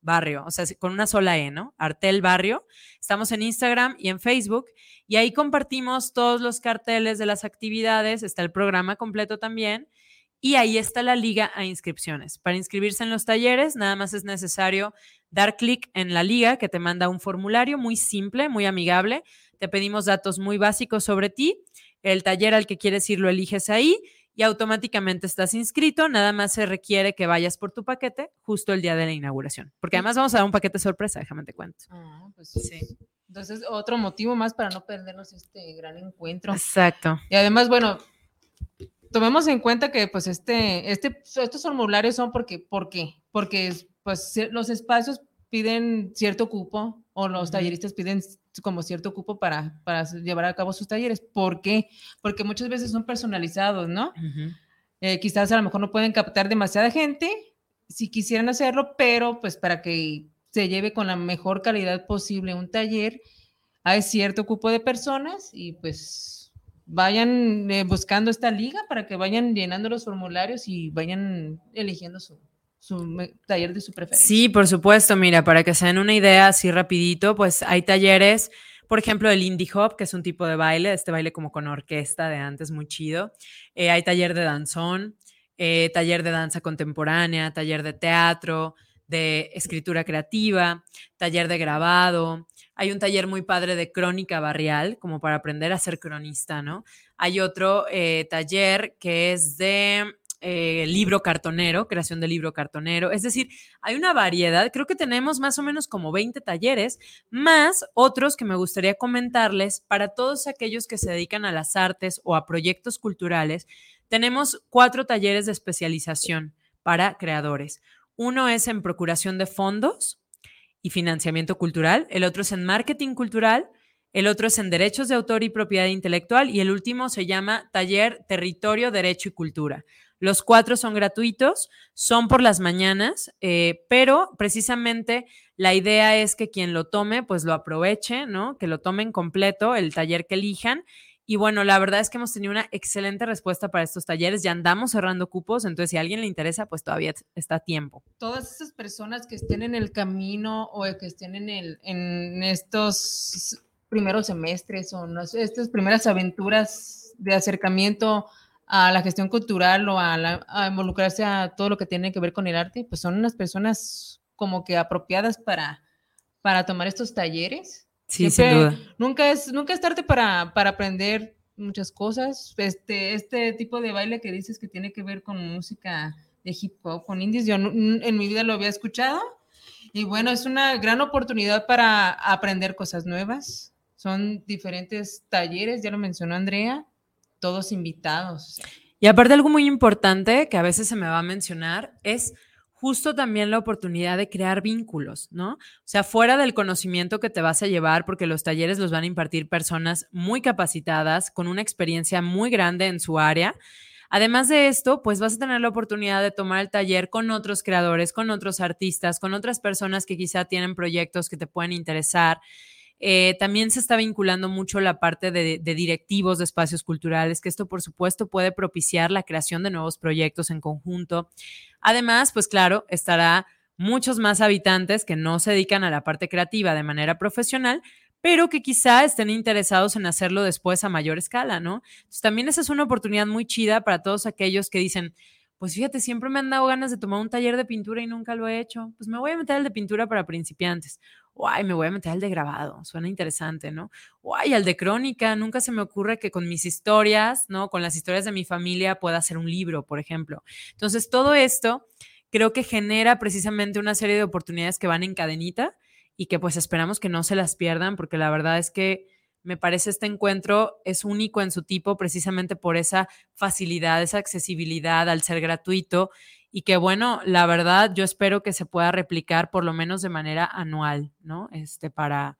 Barrio, o sea, con una sola E, ¿no? Artel Barrio. Estamos en Instagram y en Facebook y ahí compartimos todos los carteles de las actividades, está el programa completo también y ahí está la liga a inscripciones. Para inscribirse en los talleres, nada más es necesario dar clic en la liga que te manda un formulario muy simple, muy amigable. Te pedimos datos muy básicos sobre ti. El taller al que quieres ir lo eliges ahí y automáticamente estás inscrito. Nada más se requiere que vayas por tu paquete justo el día de la inauguración. Porque además vamos a dar un paquete sorpresa, déjame te cuento. Ah, pues sí. Entonces, otro motivo más para no perdernos este gran encuentro. Exacto. Y además, bueno, tomemos en cuenta que pues este, este, estos formularios son porque, ¿por qué? Porque pues los espacios piden cierto cupo o los Ujú. talleristas piden como cierto cupo para, para llevar a cabo sus talleres. ¿Por qué? Porque muchas veces son personalizados, ¿no? Eh, quizás a lo mejor no pueden captar demasiada gente si quisieran hacerlo, pero pues para que se lleve con la mejor calidad posible un taller, hay cierto cupo de personas y pues vayan eh, buscando esta liga para que vayan llenando los formularios y vayan eligiendo su, su taller de su preferencia. Sí, por supuesto. Mira, para que se den una idea así rapidito, pues hay talleres, por ejemplo, el indie hop, que es un tipo de baile, este baile como con orquesta de antes, muy chido. Eh, hay taller de danzón, eh, taller de danza contemporánea, taller de teatro, de escritura creativa, taller de grabado. Hay un taller muy padre de crónica barrial, como para aprender a ser cronista, ¿no? Hay otro eh, taller que es de eh, libro cartonero, creación de libro cartonero. Es decir, hay una variedad. Creo que tenemos más o menos como 20 talleres, más otros que me gustaría comentarles para todos aquellos que se dedican a las artes o a proyectos culturales. Tenemos cuatro talleres de especialización para creadores. Uno es en procuración de fondos y financiamiento cultural, el otro es en marketing cultural, el otro es en derechos de autor y propiedad intelectual y el último se llama Taller Territorio, Derecho y Cultura. Los cuatro son gratuitos, son por las mañanas, eh, pero precisamente la idea es que quien lo tome, pues lo aproveche, ¿no? Que lo tomen completo, el taller que elijan. Y bueno, la verdad es que hemos tenido una excelente respuesta para estos talleres. Ya andamos cerrando cupos, entonces si a alguien le interesa, pues todavía está a tiempo. Todas esas personas que estén en el camino o que estén en, el, en estos primeros semestres o estas primeras aventuras de acercamiento a la gestión cultural o a, involucrarse a todo lo que tiene que ver con el arte, pues son unas personas como que apropiadas para, para tomar estos talleres. Sí, sin duda. Nunca es, nunca es tarde para, para aprender muchas cosas. Este, este tipo de baile que dices que tiene que ver con música de hip hop, con indies, yo en mi vida lo había escuchado. Y bueno, es una gran oportunidad para aprender cosas nuevas, son diferentes talleres, ya lo mencionó Andrea, todos invitados. Y aparte algo muy importante que a veces se me va a mencionar es justo también la oportunidad de crear vínculos, ¿no? O sea, fuera del conocimiento que te vas a llevar, porque los talleres los van a impartir personas muy capacitadas, con una experiencia muy grande en su área. Además de esto, pues vas a tener la oportunidad de tomar el taller con otros creadores, con otros artistas, con otras personas que quizá tienen proyectos que te pueden interesar. Eh, también se está vinculando mucho la parte de, directivos de espacios culturales, que esto por supuesto puede propiciar la creación de nuevos proyectos en conjunto. Además, pues claro, estará muchos más habitantes que no se dedican a la parte creativa de manera profesional, pero que quizá estén interesados en hacerlo después a mayor escala, ¿no? Entonces, también esa es una oportunidad muy chida para todos aquellos que dicen, pues fíjate, siempre me han dado ganas de tomar un taller de pintura y nunca lo he hecho. Pues me voy a meter el de pintura para principiantes o me voy a meter al de grabado, suena interesante, ¿no? O al de crónica, nunca se me ocurre que con mis historias, ¿no? Con las historias de mi familia pueda hacer un libro, por ejemplo. Entonces, todo esto creo que genera precisamente una serie de oportunidades que van en cadenita y que pues esperamos que no se las pierdan, porque la verdad es que me parece este encuentro es único en su tipo precisamente por esa facilidad, esa accesibilidad al ser gratuito y que bueno, la verdad yo espero que se pueda replicar por lo menos de manera anual, ¿no? Este, para,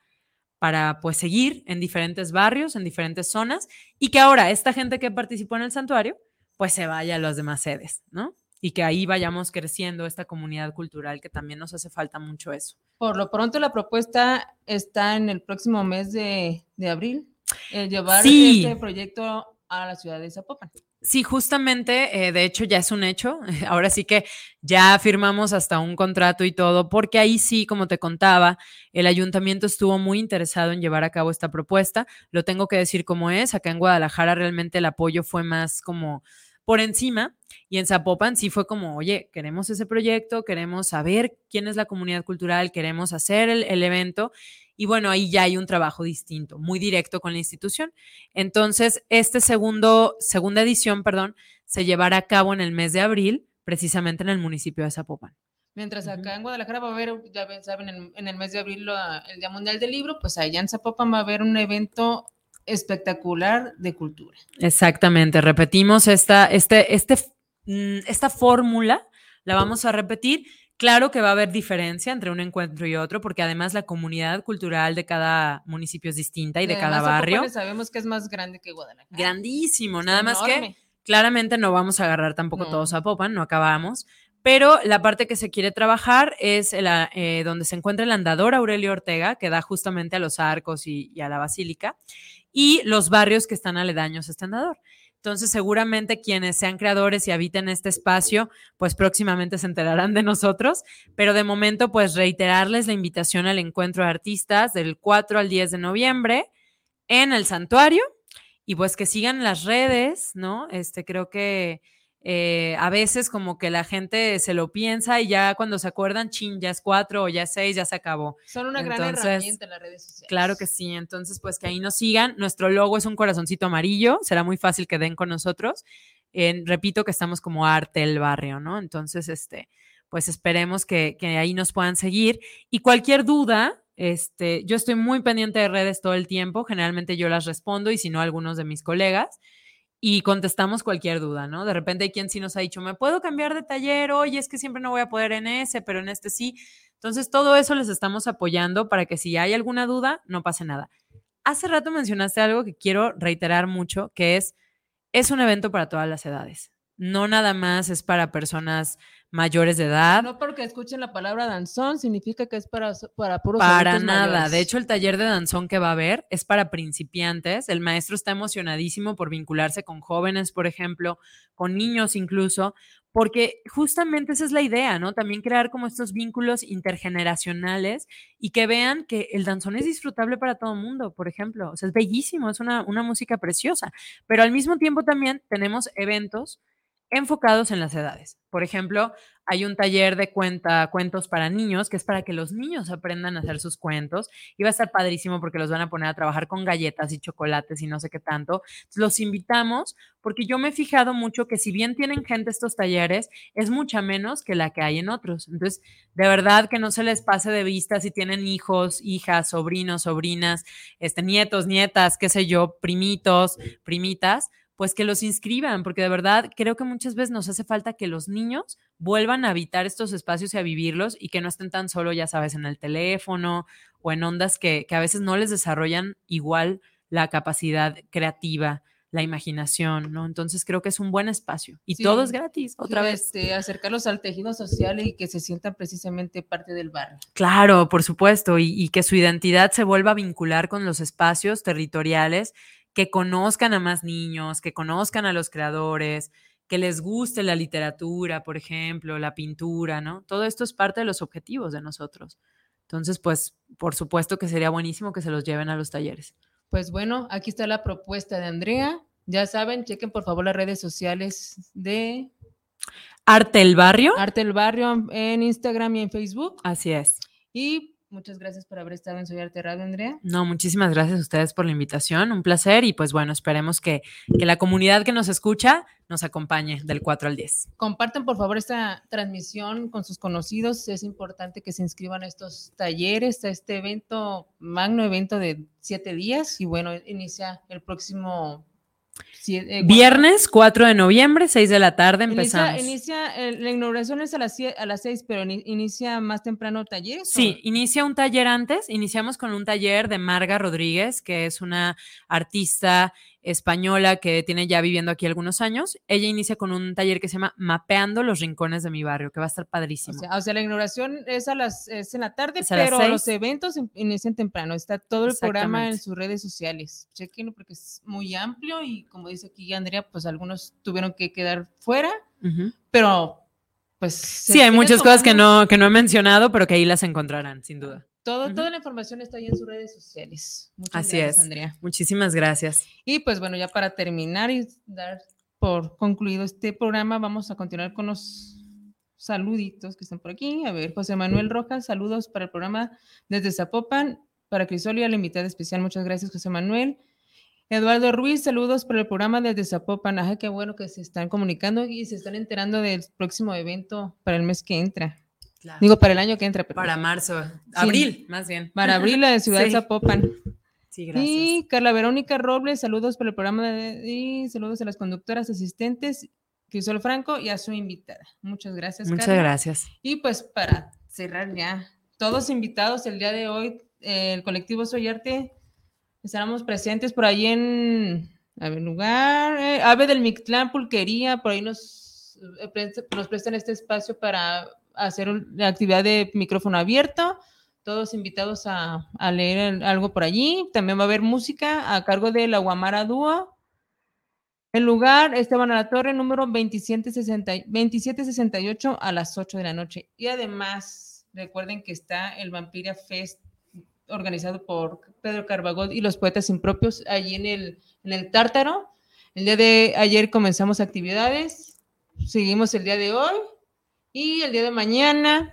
para pues seguir en diferentes barrios, en diferentes zonas y que ahora esta gente que participó en el santuario pues se vaya a las demás sedes, ¿no? Y que ahí vayamos creciendo esta comunidad cultural que también nos hace falta mucho eso. Por lo pronto la propuesta está en el próximo mes de, abril, el llevar este proyecto a la ciudad de Zapopan. Sí, justamente, eh, de hecho ya es un hecho. Ahora sí que ya firmamos hasta un contrato y todo, porque ahí sí, como te contaba, el ayuntamiento estuvo muy interesado en llevar a cabo esta propuesta. Lo tengo que decir como es. Acá en Guadalajara realmente el apoyo fue más como por encima y en Zapopan sí fue como, oye, queremos ese proyecto, queremos saber quién es la comunidad cultural, queremos hacer el, el evento y bueno, ahí ya hay un trabajo distinto, muy directo con la institución. Entonces, este segundo, segunda edición, perdón, se llevará a cabo en el mes de abril, precisamente en el municipio de Zapopan. Mientras acá en Guadalajara va a haber, ya saben, en, el mes de abril el Día Mundial del Libro, pues allá en Zapopan va a haber un evento espectacular de cultura. Exactamente, repetimos esta, este, este, mm, esta fórmula, la vamos a repetir Claro que va a haber diferencia entre un encuentro y otro, porque además la comunidad cultural de cada municipio es distinta y de cada barrio. Sabemos que es más grande que Guadalajara. Grandísimo, nada más que claramente no vamos a agarrar tampoco todos a Popan, no acabamos. Pero la parte que se quiere trabajar es la, eh, donde se encuentra el andador Aurelio Ortega, que da justamente a los arcos y, y a la basílica, y los barrios que están aledaños a este andador. Entonces, seguramente quienes sean creadores y habiten este espacio, pues próximamente se enterarán de nosotros. Pero de momento, pues reiterarles la invitación al encuentro de artistas del 4 al 10 de noviembre en el santuario y pues que sigan las redes, ¿no? Este, creo que eh, a veces como que la gente se lo piensa y ya cuando se acuerdan, chin, ya es cuatro o ya es seis, ya se acabó. Son una gran herramienta en las redes sociales. Claro que sí, entonces pues que ahí nos sigan. Nuestro logo es un corazoncito amarillo, será muy fácil que den con nosotros. En, repito que estamos como arte el barrio, ¿no? Entonces, este, pues esperemos que, que ahí nos puedan seguir. Y cualquier duda, este, yo estoy muy pendiente de redes todo el tiempo, generalmente yo las respondo y si no, algunos de mis colegas y contestamos cualquier duda, ¿no? De repente hay quien sí nos ha dicho, ¿me puedo cambiar de taller? Oye, es que siempre no voy a poder en ese, pero en este sí. Entonces, todo eso les estamos apoyando para que si hay alguna duda, no pase nada. Hace rato mencionaste algo que quiero reiterar mucho, que es, es un evento para todas las edades. No nada más es para personas mayores de edad. No porque escuchen la palabra danzón significa que es para, para puros Para nada. mayores. De hecho, el taller de danzón que va a haber es para principiantes. El maestro está emocionadísimo por vincularse con jóvenes, por ejemplo, con niños incluso, porque justamente esa es la idea, ¿no? También crear como estos vínculos intergeneracionales y que vean que el danzón es disfrutable para todo el mundo, por ejemplo. O sea, es bellísimo, es una, una música preciosa, pero al mismo tiempo también tenemos eventos enfocados en las edades. Por ejemplo, hay un taller de cuenta, cuentos para niños, que es para que los niños aprendan a hacer sus cuentos. Y va a estar padrísimo porque los van a poner a trabajar con galletas y chocolates y no sé qué tanto. Los invitamos porque yo me he fijado mucho que si bien tienen gente estos talleres, es mucha menos que la que hay en otros. Entonces, de verdad que no se les pase de vista si tienen hijos, hijas, sobrinos, sobrinas, este, nietos, nietas, qué sé yo, primitos, primitas pues que los inscriban, porque de verdad creo que muchas veces nos hace falta que los niños vuelvan a habitar estos espacios y a vivirlos y que no estén tan solo, ya sabes, en el teléfono o en ondas que, que a veces no les desarrollan igual la capacidad creativa, la imaginación, ¿no? Entonces creo que es un buen espacio y Sí. todo es gratis, otra Sí, vez. este, acercarlos al tejido social y que se sientan precisamente parte del barrio. Claro, por supuesto, y, y que su identidad se vuelva a vincular con los espacios territoriales, que conozcan a más niños, que conozcan a los creadores, que les guste la literatura, por ejemplo, la pintura, ¿no? Todo esto es parte de los objetivos de nosotros. Entonces, pues, por supuesto que sería buenísimo que se los lleven a los talleres. Pues bueno, aquí está la propuesta de Andrea. Ya saben, chequen por favor las redes sociales de Arte el Barrio, Arte del Barrio en Instagram y en Facebook. así es. Y muchas gracias por haber estado en Soy Arte Radio, Andrea. No, muchísimas gracias a ustedes por la invitación, un placer y pues bueno, esperemos que, que la comunidad que nos escucha nos acompañe del 4 al 10. Compartan por favor esta transmisión con sus conocidos. Es importante que se inscriban a estos talleres, a este evento, magno evento de siete días. Y bueno, inicia el próximo eh, Viernes 4 de noviembre, 6 de la tarde empezamos. inicia eh, la inauguración es a las, a las seis, pero ini- inicia más temprano talleres. o- Sí, inicia un taller antes. Iniciamos con un taller de Marga Rodríguez, que es una artista española que tiene ya viviendo aquí algunos años. Ella inicia con un taller que se llama Mapeando los rincones de mi barrio, que va a estar O padrísimo. sea, o sea, la inauguración es a las es en la tarde, pero los eventos in- inician temprano. Está todo el programa en sus redes sociales. Chequenlo porque es muy amplio y como dice aquí Andrea, pues algunos tuvieron que quedar fuera, pero pues Sí, hay muchas cosas que no, que no he mencionado, pero que ahí las encontrarán, sin duda. Todo. Toda la información está ahí en sus redes sociales. Muchas Así gracias, es. Andrea. Muchísimas gracias. Y pues bueno, ya para terminar y dar por concluido este programa, vamos a continuar con los saluditos que están por aquí. A ver, José Manuel Rojas, saludos para el programa desde Zapopan, para Crisolia, la invitada especial. Muchas gracias, José Manuel. Eduardo Ruiz, saludos para el programa desde Zapopan. Ajá, qué bueno que se están comunicando y se están enterando del próximo evento para el mes que entra. Digo, para el año que entra. Para marzo, abril, más bien. Para abril, la de Ciudad de Sí. Zapopan. Sí, gracias. Y Carla Verónica Robles, saludos por el programa de- y saludos a las conductoras asistentes, Crisol Franco y a su invitada. Muchas gracias. Muchas Carla. gracias. Y pues para cerrar ya, todos invitados el día de hoy, eh, el colectivo Soy Arte, estaremos presentes por ahí en, a ver, lugar, eh, Ave del Mictlán, Pulquería, por ahí nos, eh, nos prestan este espacio para hacer la actividad de micrófono abierto. Todos invitados a, leer algo por allí. También va a haber música a cargo de la Guamara Dúo. El lugar, Esteban a la Torre, número 2760 y- 2768 a las 8 de la noche. Y además, recuerden que está el Vampiria Fest organizado por Pedro Carbagol y los poetas impropios allí en el, en el Tártaro. El día de ayer comenzamos actividades, seguimos el día de hoy y el día de mañana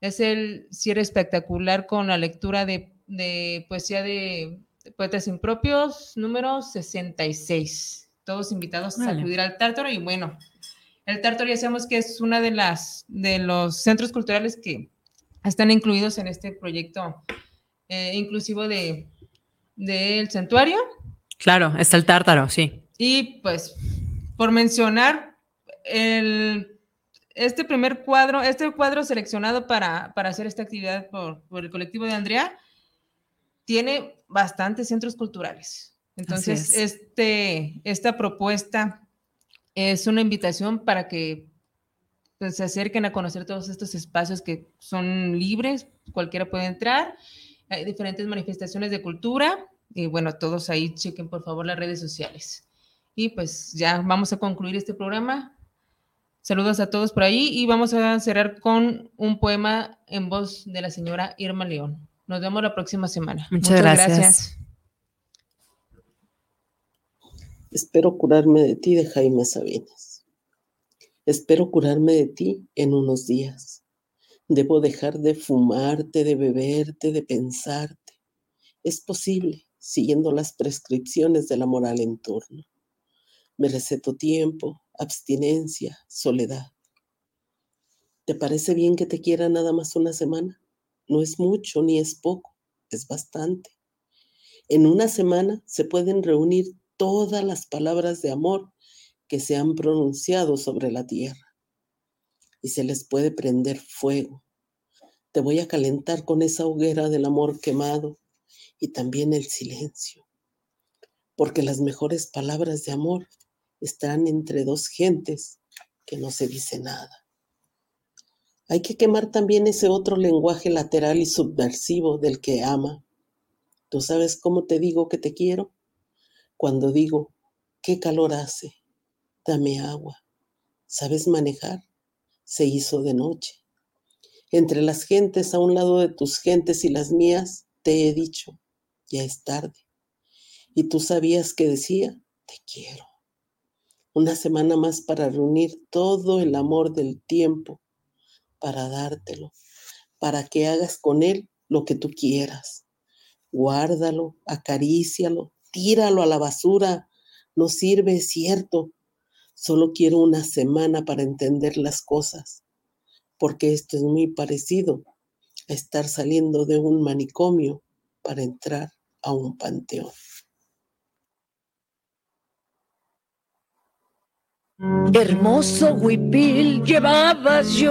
es el cierre espectacular con la lectura de, de poesía de, de poetas impropios número 66 todos invitados a acudir al Tártaro y bueno, el Tártaro ya sabemos que es una de las de los centros culturales que están incluidos en este proyecto eh, inclusivo de del santuario. Claro, está el tártaro, sí. y pues por mencionar el este primer cuadro, este cuadro seleccionado para, para hacer esta actividad por, por el colectivo de Andrea, tiene bastantes centros culturales. Entonces, es. este, esta propuesta es una invitación para que pues, se acerquen a conocer todos estos espacios que son libres, cualquiera puede entrar. Hay diferentes manifestaciones de cultura y bueno, todos ahí chequen por favor las redes sociales. Y pues ya vamos a concluir este programa. Saludos a todos por ahí y vamos a cerrar con un poema en voz de la señora Irma León. Nos vemos la próxima semana. Muchas gracias. Espero curarme de ti de Jaime Sabines. Espero curarme de ti en unos días. Debo dejar de fumarte, de beberte, de pensarte. Es posible, siguiendo las prescripciones de la moral en turno. Me receto tiempo, abstinencia, soledad. ¿Te parece bien que te quiera nada más una semana? No es mucho ni es poco, es bastante. En una semana se pueden reunir todas las palabras de amor que se han pronunciado sobre la tierra y se les puede prender fuego. Te voy a calentar con esa hoguera del amor quemado y también el silencio, porque las mejores palabras de amor están entre dos gentes que no se dice nada. Hay que quemar también ese otro lenguaje lateral y subversivo del que ama. ¿Tú sabes cómo te digo que te quiero? Cuando digo, qué calor hace, dame agua. ¿Sabes manejar? Se hizo de noche. Entre las gentes, a un lado de tus gentes y las mías, te he dicho, ya es tarde. Y tú sabías que decía, te quiero. Una semana más para reunir todo el amor del tiempo, para dártelo, para que hagas con él lo que tú quieras. Guárdalo, acarícialo, tíralo a la basura. No sirve, es cierto. Solo quiero una semana para entender las cosas, porque esto es muy parecido a estar saliendo de un manicomio para entrar a un panteón. Hermoso huipil llevabas yo.